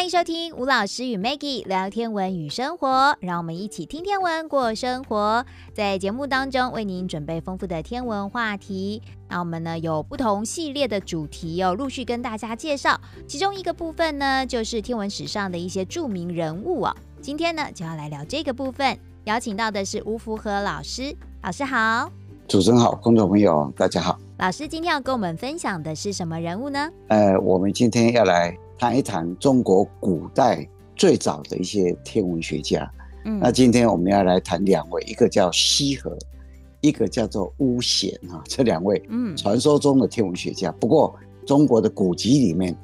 欢迎收听吴老师与 Maggie 聊天文与生活，让我们一起听天文过生活。在节目当中为您准备丰富的天文话题，那我们呢有不同系列的主题哦，陆续跟大家介绍。其中一个部分呢就是天文史上的一些著名人物哦。今天呢就要来聊这个部分，邀请到的是吴福和老师，老师好。主持人好，观众朋友大家好。老师今天要跟我们分享的是什么人物呢？呃，我们今天要来。谈一谈中国古代最早的一些天文学家。嗯，那今天我们要来谈两位，一个叫羲和，一个叫做巫咸啊。这两位，嗯，传说中的天文学家。不过，中国的古籍里面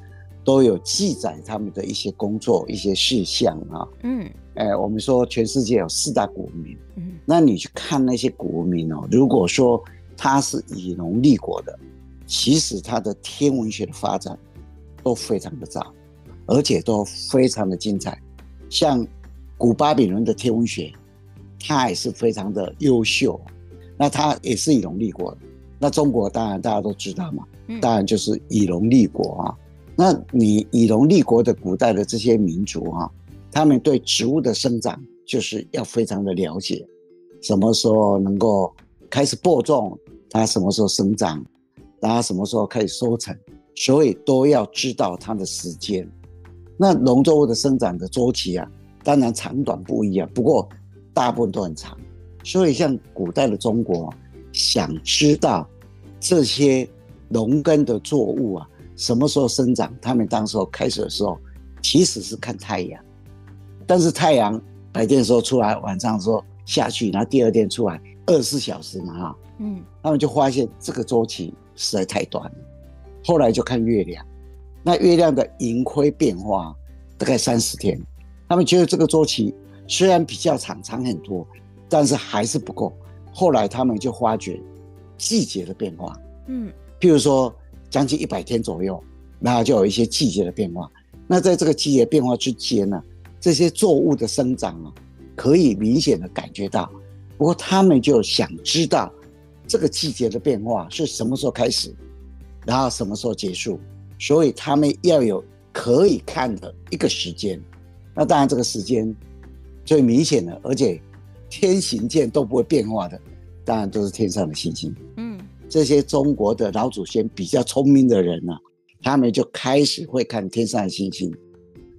都有记载他们的一些工作、一些事项啊。嗯，哎，我们说全世界有四大古文明。嗯，那你去看那些古文明哦，如果说他是以农立国的，其实他的天文学的发展。都非常的早，而且都非常的精彩。像古巴比伦的天文学，它也是非常的优秀。那它也是以农立国。那中国当然大家都知道嘛，当然就是以农立国啊。那你以农立国的古代的这些民族啊，他们对植物的生长就是要非常的了解，什么时候能够开始播种，它什么时候生长，它什么时候可以收成。所以都要知道它的时间，那农作物的生长的周期啊，当然长短不一样，不过大部分都很长。所以像古代的中国，想知道这些农耕的作物啊，什么时候生长，他们当时候开始的时候，其实是看太阳。但是太阳白天的时候出来，晚上的时候下去，然后第二天出来，二十四小时嘛，哈，嗯，他们就发现这个周期实在太短了。后来就看月亮，那月亮的盈亏变化大概三十天，他们觉得这个周期虽然比较长，长很多，但是还是不够。后来他们就发觉季节的变化，嗯，譬如说将近一百天左右，那就有一些季节的变化。那在这个季节变化之间呢，这些作物的生长啊，可以明显的感觉到。不过他们就想知道这个季节的变化是什么时候开始。然后什么时候结束？所以他们要有可以看的一个时间。那当然，这个时间最明显的，而且天行健都不会变化的，当然都是天上的星星。嗯，这些中国的老祖先比较聪明的人呢、啊，他们就开始会看天上的星星，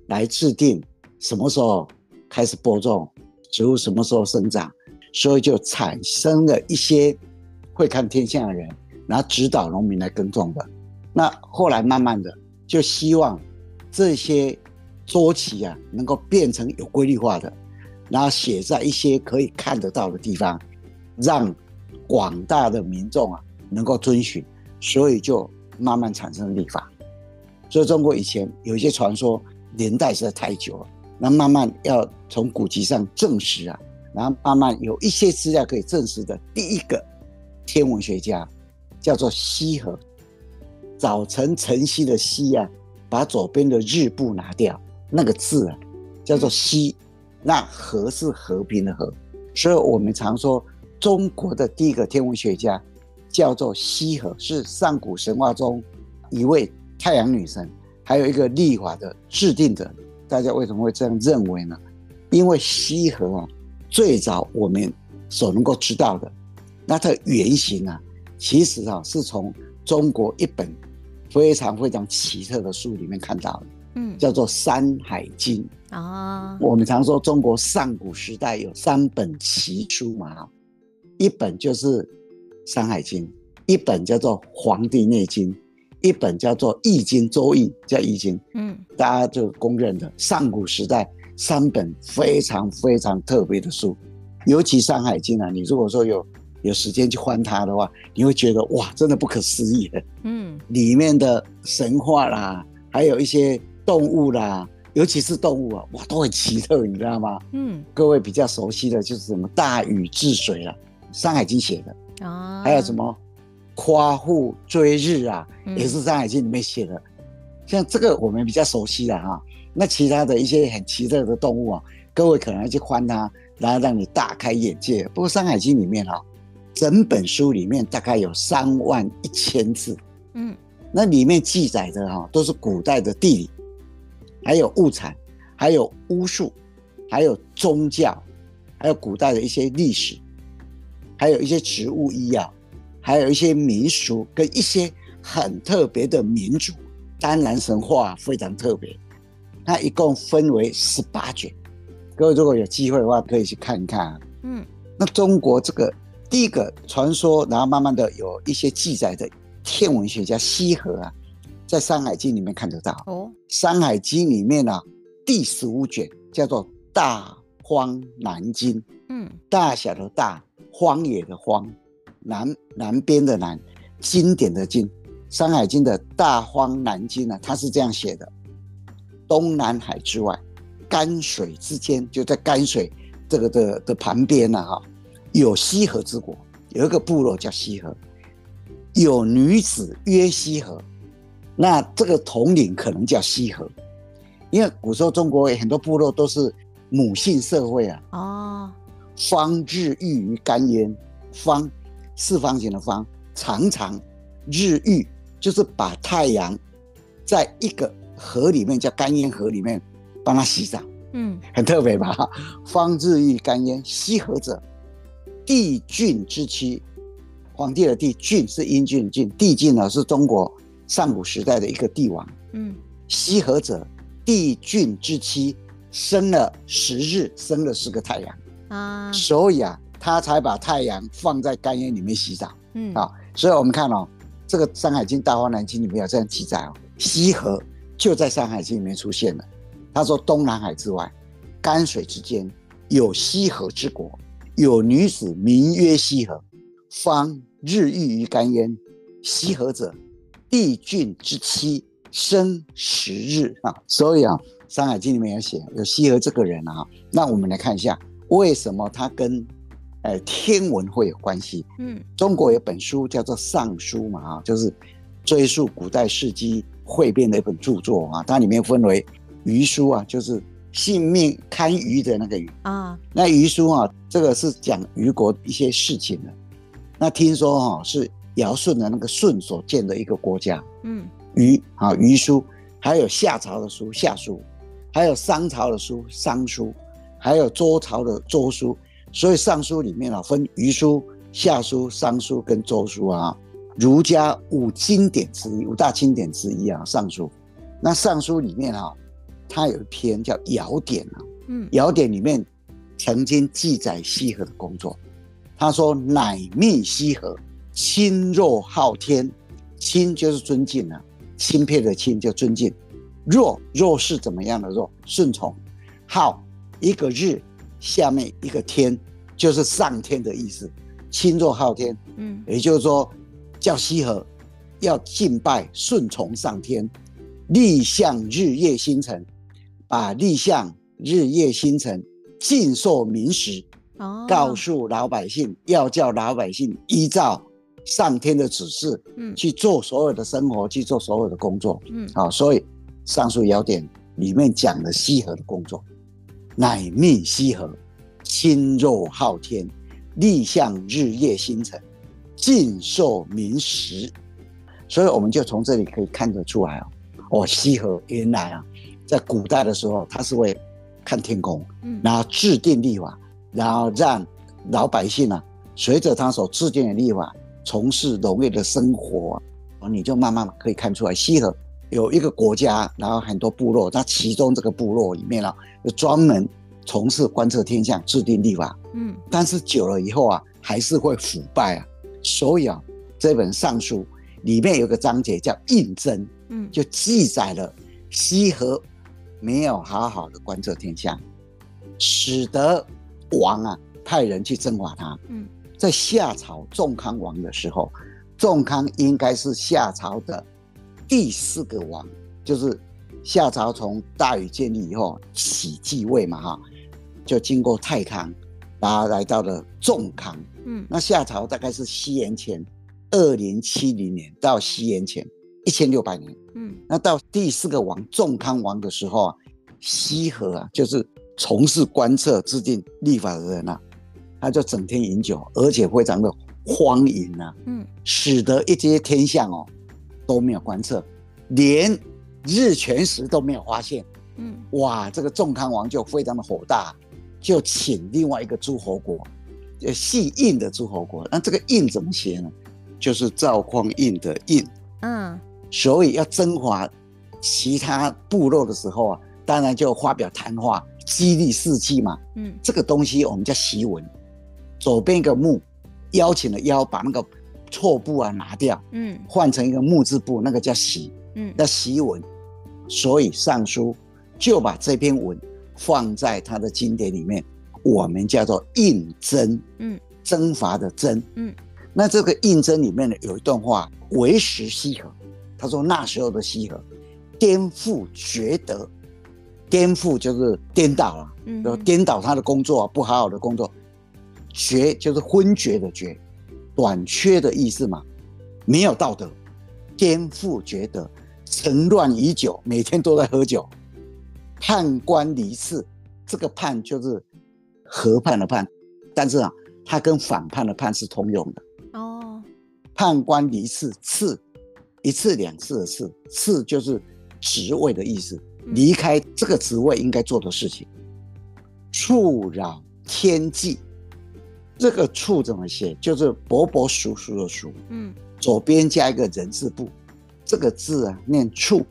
来制定什么时候开始播种，植物什么时候生长，所以就产生了一些会看天象的人。然后指导农民来耕种的，那后来慢慢的就希望这些周期啊能够变成有规律化的，然后写在一些可以看得到的地方，让广大的民众啊能够遵循，所以就慢慢产生了立法。所以中国以前有一些传说年代实在太久了，那慢慢要从古籍上证实啊，然后慢慢有一些资料可以证实的第一个天文学家。叫做羲和，早晨晨曦的曦啊，把左边的日部拿掉，那个字啊叫做羲，那和是和平的和，所以我们常说中国的第一个天文学家叫做羲和，是上古神话中一位太阳女神，还有一个历法的制定者。大家为什么会这样认为呢？因为羲和啊，最早我们所能够知道的，那它原型啊。其实啊，是从中国一本非常非常奇特的书里面看到的，嗯，叫做《山海经》啊。我们常说中国上古时代有三本奇书嘛，一本就是《山海经》，一本叫做《黄帝内经》，一本叫做《易经》，周易叫《易经》。嗯，大家就公认的上古时代三本非常非常特别的书，尤其《山海经》啊，你如果说有。有时间去翻它的话，你会觉得哇，真的不可思议的。嗯，里面的神话啦，还有一些动物啦，尤其是动物啊，哇，都很奇特，你知道吗？嗯，各位比较熟悉的就是什么大禹治水啊，《山海经》写的啊，还有什么夸父追日啊，也是《山海经》里面写的。像这个我们比较熟悉的哈，那其他的一些很奇特的动物啊，各位可能要去翻它，然后让你大开眼界。不过《山海经》里面哈。整本书里面大概有三万一千字，嗯，那里面记载的哈都是古代的地理，还有物产，还有巫术，还有宗教，还有古代的一些历史，还有一些植物医药，还有一些民俗跟一些很特别的民族，当然神话非常特别。它一共分为十八卷，各位如果有机会的话，可以去看一看啊。嗯，那中国这个第一个传说，然后慢慢的有一些记载的天文学家西河啊，在《山海经》里面看得到。哦，《山海经》里面呢，第十五卷叫做《大荒南经》。嗯，大小的大，荒野的荒，南南边的南，经典的经，《山海经》的《大荒南经》呢，它是这样写的。东南海之外，干水之间，就在干水这个的的旁边呢，哈，有羲和之国，有一个部落叫羲和，有女子曰羲和，那这个统领可能叫羲和，因为古时候中国很多部落都是母性社会啊。哦。方日浴于干渊，方四方形的方，常常日浴就是把太阳在一个。河里面叫干渊河里面，帮他洗澡，嗯，很特别吧？方日浴干渊，西河者，帝俊之妻。皇帝的帝，俊是英俊的俊，帝俊呢是中国上古时代的一个帝王。嗯，羲和者，帝俊之妻，生了十日，生了十个太阳啊，所以啊，他才把太阳放在干渊里面洗澡。嗯，啊，所以我们看哦，这个《山海经·大荒南经》里面有这样记载哦，羲和。就在《山海经》里面出现了。他说：“东南海之外，干水之间，有羲和之国，有女子名曰羲和，方日浴于干渊。羲和者，帝俊之妻，生十日啊。所以啊，《山海经》里面有写有羲和这个人啊。那我们来看一下，为什么他跟呃天文会有关系？嗯，中国有本书叫做《尚书》嘛，啊，就是追溯古代事迹。汇编的一本著作啊，它里面分为余书啊，就是性命堪舆的那个舆啊。那鱼书啊，这个是讲虞国一些事情的。那听说哈、啊、是尧舜的那个舜所建的一个国家，嗯，虞啊虞书，还有夏朝的书夏书，还有商朝的书商书，还有周朝的周书。所以尚书里面啊分虞书、夏书、商书跟周书啊。儒家五经典之一，五大经典之一啊，《尚书》。那《尚书》里面啊，它有一篇叫《尧典》啊，嗯，《尧典》里面曾经记载羲和的工作。他说：“乃命羲和亲若昊天，亲就是尊敬啊，钦佩的钦就尊敬。若若是怎么样的若？顺从。昊一个日下面一个天，就是上天的意思。亲若昊天，嗯，也就是说。”叫羲和要敬拜顺从上天，立向日月星辰，把立向日夜星辰尽授民时，哦，告诉老百姓要叫老百姓依照上天的指示，嗯，去做所有的生活，去做所有的工作，嗯，好，所以《上述要点》里面讲的西河的工作，乃命西河，心若昊天，立向日夜星辰。尽授民时，所以我们就从这里可以看得出来哦，哦，西河原来啊，在古代的时候，他是会看天空，嗯，然后制定立法，然后让老百姓啊，随着他所制定的立法，从事农业的生活，哦，你就慢慢可以看出来，西河有一个国家，然后很多部落，那其中这个部落里面啊，就专门从事观测天象、制定立法，嗯，但是久了以后啊，还是会腐败啊。所以啊，这本尚书里面有个章节叫印征，嗯，就记载了羲和没有好好的观测天象，使得王啊派人去征伐他。嗯，在夏朝仲康王的时候，仲康应该是夏朝的第四个王，就是夏朝从大禹建立以后起继位嘛，哈，就经过太康，然后来到了仲康。嗯，那夏朝大概是西元前二零七零年到西元前一千六百年。嗯，那到第四个王仲康王的时候啊，西河啊，就是从事观测、制定历法的人啊，他就整天饮酒，而且非常的荒淫啊。嗯，使得一些天象哦都没有观测，连日全食都没有发现，嗯，哇，这个仲康王就非常的火大，就请另外一个诸侯国，呃，系印的诸侯国。那这个印怎么写呢？就是赵匡胤的胤。嗯，所以要征伐其他部落的时候啊，当然就发表谈话，激励士气嘛。嗯，这个东西我们叫檄文。左边一个木，邀请的邀，把那个错部啊拿掉，嗯，换成一个木字部，那个叫檄，嗯，那檄文。所以尚书就把这篇文放在他的经典里面，我们叫做胤禛，嗯，征伐的征，嗯。那这个胤禛里面呢，有一段话，为时羲和，他说那时候的西河颠覆厥德，颠覆就是颠倒了，嗯，颠倒他的工作，不好好的工作。觉就是昏厥的厥，短缺的意思嘛，没有道德，颠覆觉德，沉乱已久，每天都在喝酒，判官离世，这个判就是河畔的判，但是啊，它跟反叛的叛是通用的哦。判官离世，次一次两次的次，次就是职位的意思，离开这个职位应该做的事情，触扰天际。这个“触”怎么写？就是伯伯叔叔的“叔”，嗯，左边加一个人字部，这个字啊念“触”，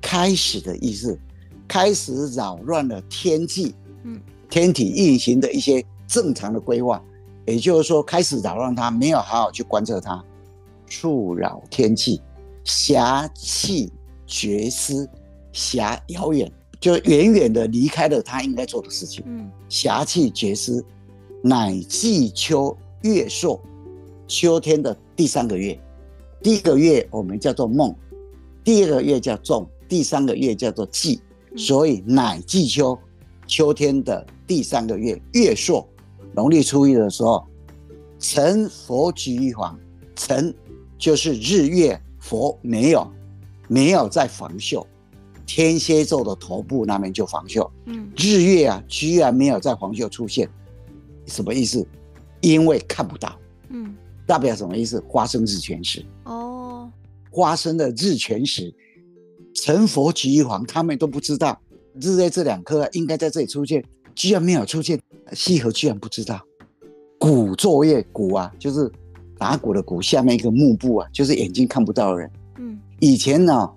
开始的意思，开始扰乱了天际，嗯，天体运行的一些正常的规划，也就是说，开始扰乱它，没有好好去观测它，触扰天纪，狎弃绝思，侠遥远，就远远的离开了他应该做的事情，嗯，侠气绝思。乃季秋月朔，秋天的第三个月，第一个月我们叫做孟，第二个月叫仲，第三个月叫做季，所以乃季秋，秋天的第三个月月朔，农历初一的时候，辰佛举于黄，辰就是日月佛没有没有在防锈，天蝎座的头部那边就防锈，嗯，日月啊居然没有在防锈出现。什么意思？因为看不到，嗯，代表什么意思？发生日全食哦，发生的日全食，成佛举于黄，他们都不知道日月这两颗应该在这里出现，居然没有出现。西河居然不知道。鼓作业，鼓啊，就是打鼓的鼓，下面一个幕布啊，就是眼睛看不到的人。嗯，以前呢，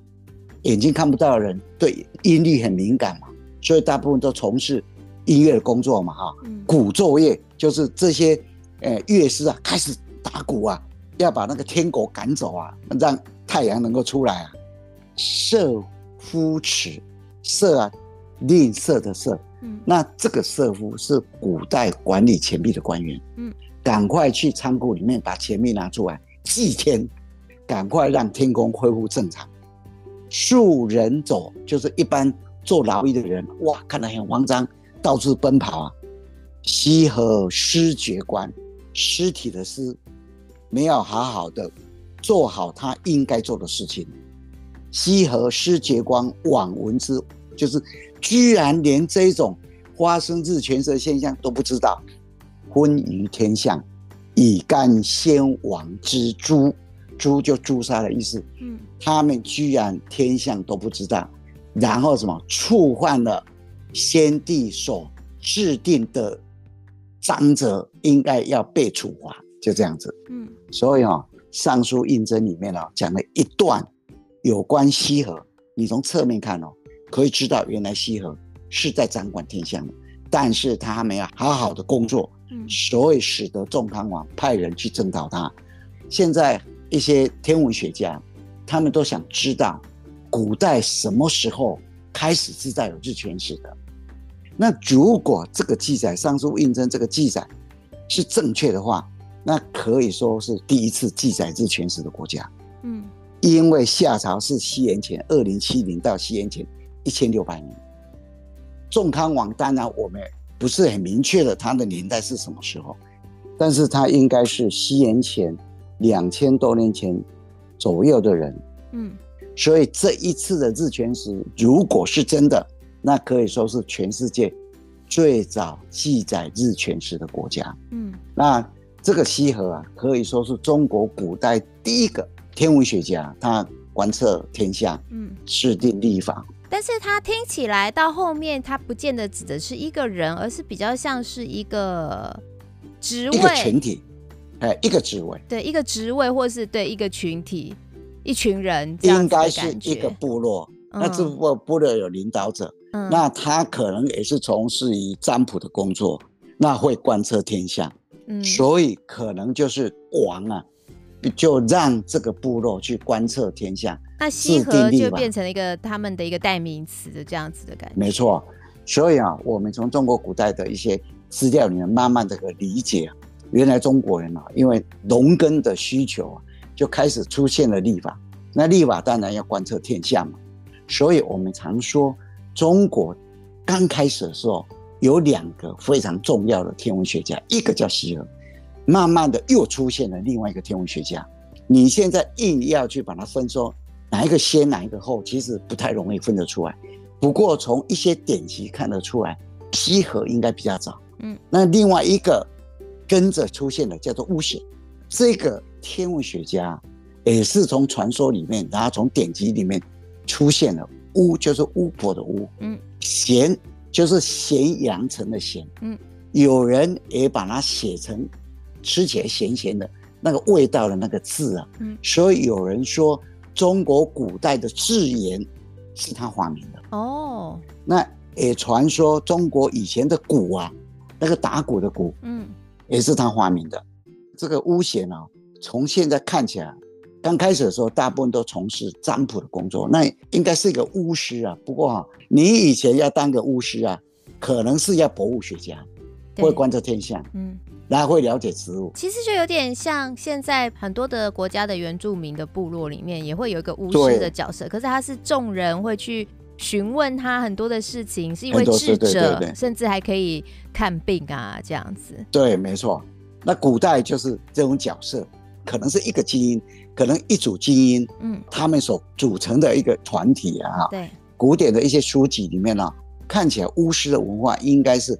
眼睛看不到的人对音律很敏感嘛，所以大部分都从事。音乐的工作嘛，哈，鼓作乐就是这些，呃，乐师啊，开始打鼓啊，要把那个天狗赶走啊，让太阳能够出来啊。射夫迟，射啊，吝啬的射，嗯，那这个射夫是古代管理钱币的官员，嗯，赶快去仓库里面把钱币拿出来祭天，赶快让天空恢复正常。庶人走，就是一般做劳役的人，哇，看得很慌张。到处奔跑啊！羲和失觉官，尸体的尸，没有好好的做好他应该做的事情。羲和失觉官，罔闻之，就是居然连这种发生日全食的现象都不知道。昏于天象，以干先王之诛，诛就诛杀的意思。嗯，他们居然天象都不知道，然后什么触犯了。先帝所制定的章则应该要被处罚，就这样子。嗯，所以啊、哦，《尚书应征》里面啊、哦、讲了一段有关西河，你从侧面看哦，可以知道原来西河是在掌管天象的，但是他还没有好好的工作，嗯，所以使得仲康王派人去征讨他。现在一些天文学家，他们都想知道古代什么时候开始制造有日全食的。那如果这个记载，尚书胤禛这个记载是正确的话，那可以说是第一次记载日全食的国家。嗯，因为夏朝是西元前二零七零到西元前一千六百年，仲康王当然我们不是很明确的他的年代是什么时候，但是他应该是西元前两千多年前左右的人。嗯，所以这一次的日全食如果是真的。那可以说是全世界最早记载日全食的国家。嗯，那这个西河啊，可以说是中国古代第一个天文学家，他观测天象，嗯，制定历法，但是它听起来到后面，它不见得指的是一个人，而是比较像是一个职位，一个群体，哎，一个职位，对，一个职位，或是对一个群体，一群人，应该是一个部落。嗯、那这部部落有领导者，嗯、那他可能也是从事于占卜的工作，那会观测天象，嗯，所以可能就是王啊。就让这个部落去观测天象，那羲和就变成了一个他们的一个代名词的这样子的感觉。没错，所以啊，我们从中国古代的一些资料里面慢慢的理解啊，原来中国人啊，因为农耕的需求啊，就开始出现了历法。那历法当然要观测天象嘛，所以我们常说中国刚开始的时候有两个非常重要的天文学家，一个叫羲和。慢慢的又出现了另外一个天文学家，你现在硬要去把它分说哪一个先哪一个后，其实不太容易分得出来。不过从一些典籍看得出来，羲和应该比较早。嗯，那另外一个跟着出现的叫做巫显，这个天文学家也是从传说里面，然后从典籍里面出现了。巫就是巫婆的巫，嗯，咸就是咸阳城的咸，嗯，有人也把它写成。吃起来咸咸的那个味道的那个字啊，嗯，所以有人说中国古代的字言是他发明的哦。那也传说中国以前的鼓啊，那个打鼓的鼓，嗯，也是他发明的。这个巫显啊，从现在看起来，刚开始的时候大部分都从事占卜的工作，那应该是一个巫师啊。不过哈、啊，你以前要当个巫师啊，可能是要博物学家，会观测天象，嗯。大家会了解植物，其实就有点像现在很多的国家的原住民的部落里面，也会有一个巫师的角色。可是他是众人会去询问他很多的事情，是一位智者，对对对，甚至还可以看病啊这样子。对，没错。那古代就是这种角色，可能是一个基因，可能一组基因，嗯，他们所组成的一个团体啊。对，古典的一些书籍里面呢，看起来巫师的文化应该是。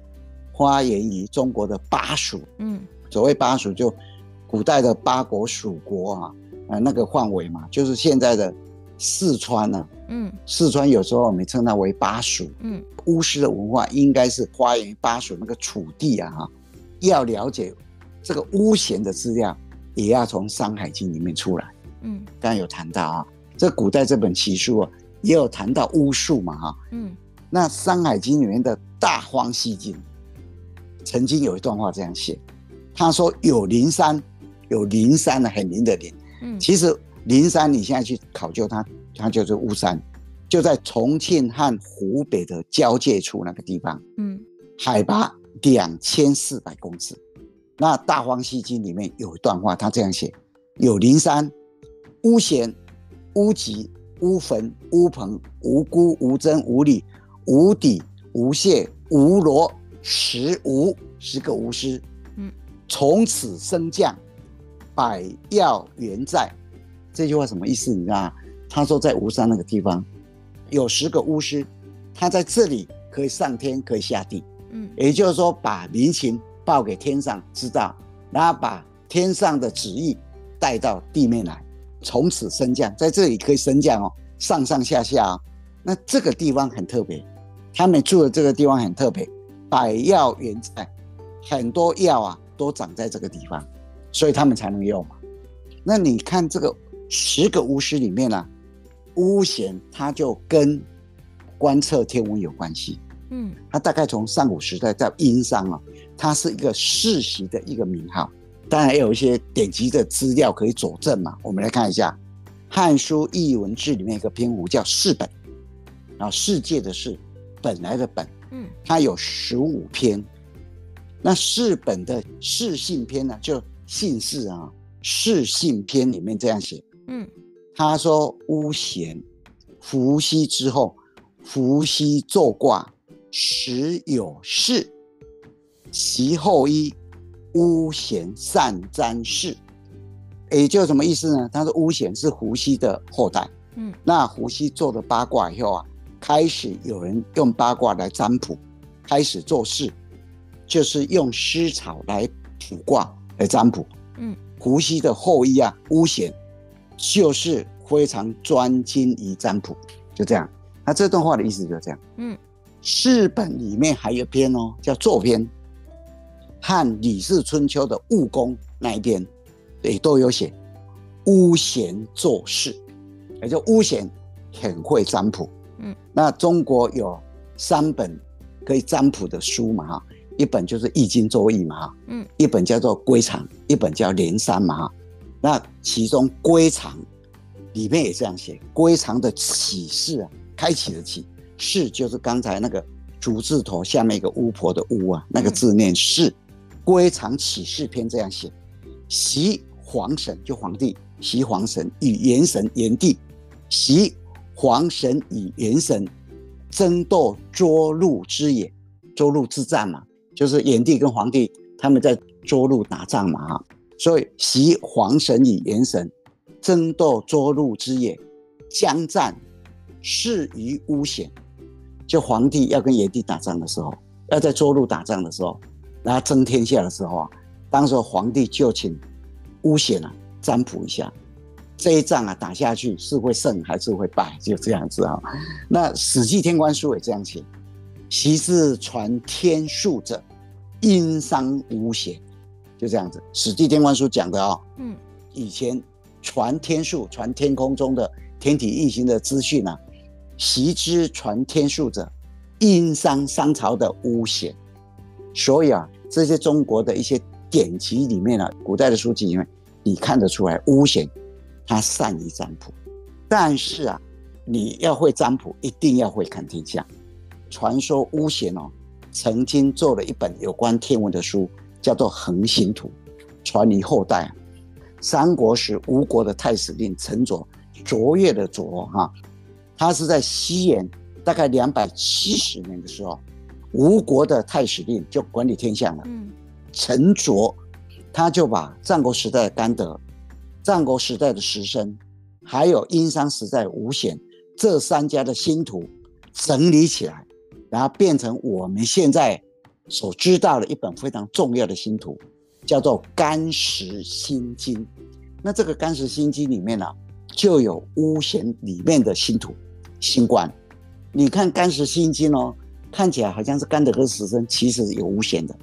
发源于中国的巴蜀，嗯，所谓巴蜀就古代的八国蜀国啊，啊那个范围嘛，就是现在的四川呢，嗯，四川有时候我们称它为巴蜀，嗯，巫师的文化应该是发源于巴蜀那个楚地啊，哈，要了解这个巫显的资料，也要从《山海经》里面出来，嗯，刚刚有谈到啊，这古代这本奇书啊，也有谈到巫术嘛，哈，嗯，那《山海经》里面的大荒西经。曾经有一段话这样写，他说有灵山，有灵山的很灵的灵，嗯，其实灵山你现在去考究它，它就是巫山，就在重庆和湖北的交界处那个地方，嗯，海拔两千四百公尺。那《大荒西经》里面有一段话，他这样写：有灵山，巫显，巫吉，巫坟，巫棚，无辜，无争，无理，无底，无穴，无罗。十无，十个巫师，嗯，从此升降，百药原在。这句话什么意思？你知道吗？他说在巫山那个地方，有十个巫师，他在这里可以上天，可以下地，嗯，也就是说把民情报给天上知道，然后把天上的旨意带到地面来，从此升降，在这里可以升降哦，上上下下哦。那这个地方很特别，他们住的这个地方很特别。百药原在，很多药啊都长在这个地方，所以他们才能用嘛。那你看这个十个巫师里面呢、啊，巫咸他就跟观测天文有关系。嗯，他大概从上古时代在殷商啊，他是一个世袭的一个名号。当然也有一些典籍的资料可以佐证嘛。我们来看一下《汉书艺文志》里面一个篇幅叫世本，然后世界的世，本来的本。嗯，它有十五篇，那世本的世信篇呢，就姓氏啊，世信篇里面这样写，嗯，他说巫咸伏羲之后，伏羲作卦，时有事，其后一巫咸善占事，也就什么意思呢？他说巫咸是伏羲的后代，嗯，那伏羲做了八卦以后啊。开始有人用八卦来占卜，开始做事，就是用丝草来卜卦来占卜。嗯，伏羲的后裔啊，巫显，就是非常专精于占卜，就这样。那这段话的意思就是这样。嗯，四本里面还有一篇哦，叫作篇，和《李氏春秋》的务工那一篇，也都有写巫咸做事，也就巫咸很会占卜。嗯，那中国有三本可以占卜的书嘛哈，一本就是《易经》《周易》嘛哈，嗯，一本叫做《归藏》，一本叫《连山》嘛哈。那其中《归藏》里面也这样写，《归藏》的启示啊，开启的启，示就是刚才那个竹字头下面一个巫婆的巫啊，那个字念示，《归藏启示篇》这样写：习皇神就皇帝，习皇神与炎神炎帝，袭。黄神与元神争斗涿鹿之野，涿鹿之战嘛，就是炎帝跟黄帝他们在涿鹿打仗嘛哈，所以习黄神与元神争斗涿鹿之野，将战事于巫险，就皇帝要跟炎帝打仗的时候，要在涿鹿打仗的时候，然后争天下的时候啊，当时皇帝就请巫险啊占卜一下。这一仗啊，打下去是会胜还是会败？就这样子啊。那《史记天官书》也这样写：“昔之传天数者，殷商无邪。”就这样子，《史记天官书》讲的啊。嗯，以前传天数、传天空中的天体运行的资讯啊，习之传天数者，殷商商朝的巫邪。所以啊，这些中国的一些典籍里面啊，古代的书籍里面，你看得出来巫咸。他善于占卜，但是啊，你要会占卜，一定要会看天象。传说巫咸哦，曾经做了一本有关天文的书，叫做《恒星图》，传于后代。三国时吴国的太史令陈卓，卓越的卓哈，他是在西元大概两百七十年的时候，吴国的太史令就管理天象了。嗯，陈卓他就把战国时代的甘德。战国时代的时生，还有殷商时代巫咸这三家的星图整理起来，然后变成我们现在所知道的一本非常重要的星图，叫做《干时星经》。那这个《干时星经》里面呢、就有巫咸里面的星图星官。你看《干时星经》哦，看起来好像是干德跟时生，其实有巫咸的。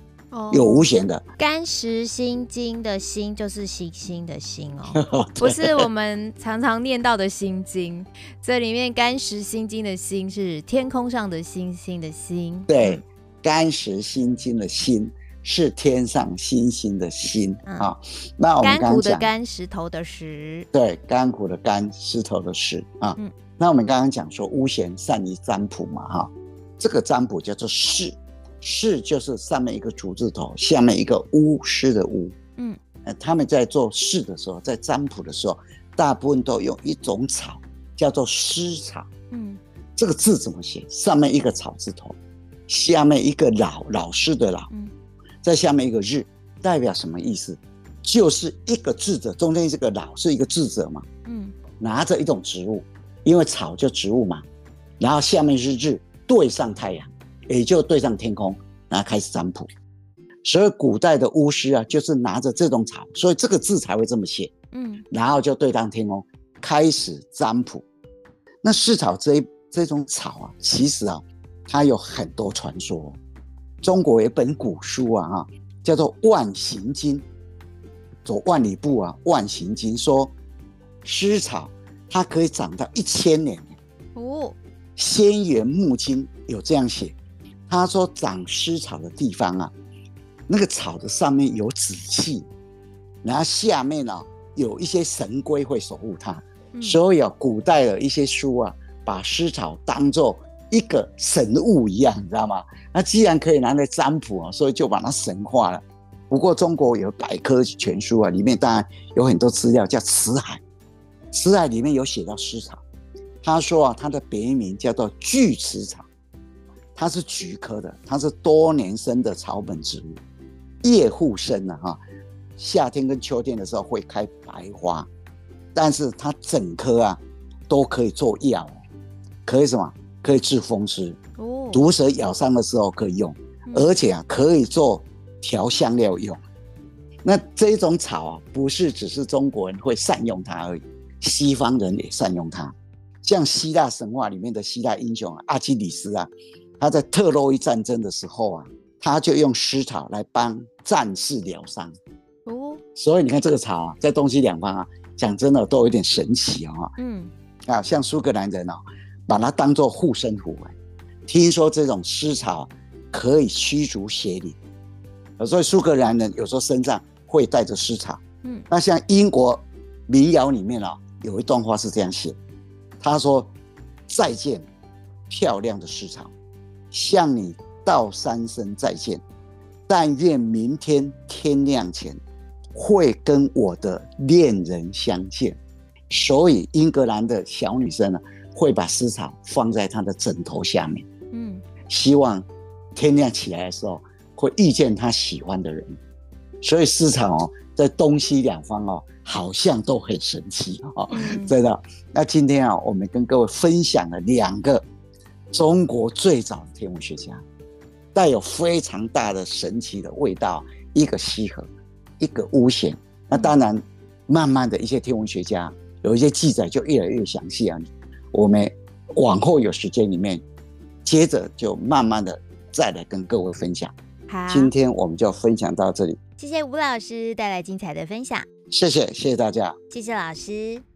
有巫咸的《干石心经》的“心”就是星星的“星”哦，不是我们常常念到的《心经》。这里面《干石心经》的“心”是天空上的星星的“星”。对，《干石心经》的“心”是天上星星的“星”啊。那我们刚刚的干，石头的石。对，干苦的干，石头的石啊。嗯。那我们刚刚讲说巫贤善于占卜嘛，哈，这个占卜叫做示。示就是上面一个竹字头，下面一个巫师的巫。嗯，他们在做事的时候，在占卜的时候，大部分都用一种草，叫做师草。嗯，这个字怎么写？上面一个草字头，下面一个老老师的老，嗯，在下面一个日，代表什么意思？就是一个智者，中间这个老是一个智者嘛。嗯，拿着一种植物，因为草就植物嘛，然后下面是日，对上太阳。也就对上天空，然后开始占卜。所以古代的巫师啊，就是拿着这种草，所以这个字才会这么写。嗯，然后就对上天空，开始占卜。那示草这一这种草啊，其实啊，它有很多传说。中国有一本古书啊，哈，叫做《万行经》，走万里步啊，《万行经》说示草它可以长到一千年。哦，仙源木经有这样写。他说：“长示草的地方啊，那个草的上面有紫气，然后下面呢、啊、有一些神龟会守护它。嗯、所以啊，古代的一些书啊，把示草当做一个神物一样，你知道吗？那既然可以拿来占卜啊，所以就把它神化了。不过中国有百科全书啊，里面当然有很多资料，叫《辞海》。《辞海》里面有写到示草，他说啊，它的别名叫做巨齿草。”它是菊科的，它是多年生的草本植物，叶护生的哈。夏天跟秋天的时候会开白花，但是它整棵啊都可以做药，可以什么？可以治风湿，哦，毒蛇咬伤的时候可以用，而且啊可以做调香料用。那这种草啊，不是只是中国人会善用它而已，西方人也善用它。像希腊神话里面的希腊英雄啊，阿基里斯啊，他在特洛伊战争的时候啊，他就用丝草来帮战士疗伤。哦，所以你看这个草啊，在东西两方啊，讲真的都有点神奇啊。嗯，啊，像苏格兰人哦，把它当做护身符。听说这种丝草可以驱逐邪灵，所以苏格兰人有时候身上会带着丝草。嗯，那像英国民谣里面啊，有一段话是这样写。他说：“再见，漂亮的丝草，向你道三声再见。但愿明天天亮前，会跟我的恋人相见。”所以，英格兰的小女生呢，会把丝草放在她的枕头下面，嗯，希望天亮起来的时候会遇见她喜欢的人。所以，丝草哦。在东西两方哦，好像都很神奇哦，嗯、真的。那今天啊，我们跟各位分享了两个中国最早的天文学家，带有非常大的神奇的味道。一个西河，一个巫咸。那当然，慢慢的一些天文学家有一些记载就越来越详细啊。我们往后有时间里面，接着就慢慢的再来跟各位分享。好，今天我们就分享到这里。谢谢吴老师带来精彩的分享。谢谢，谢谢大家。谢谢老师。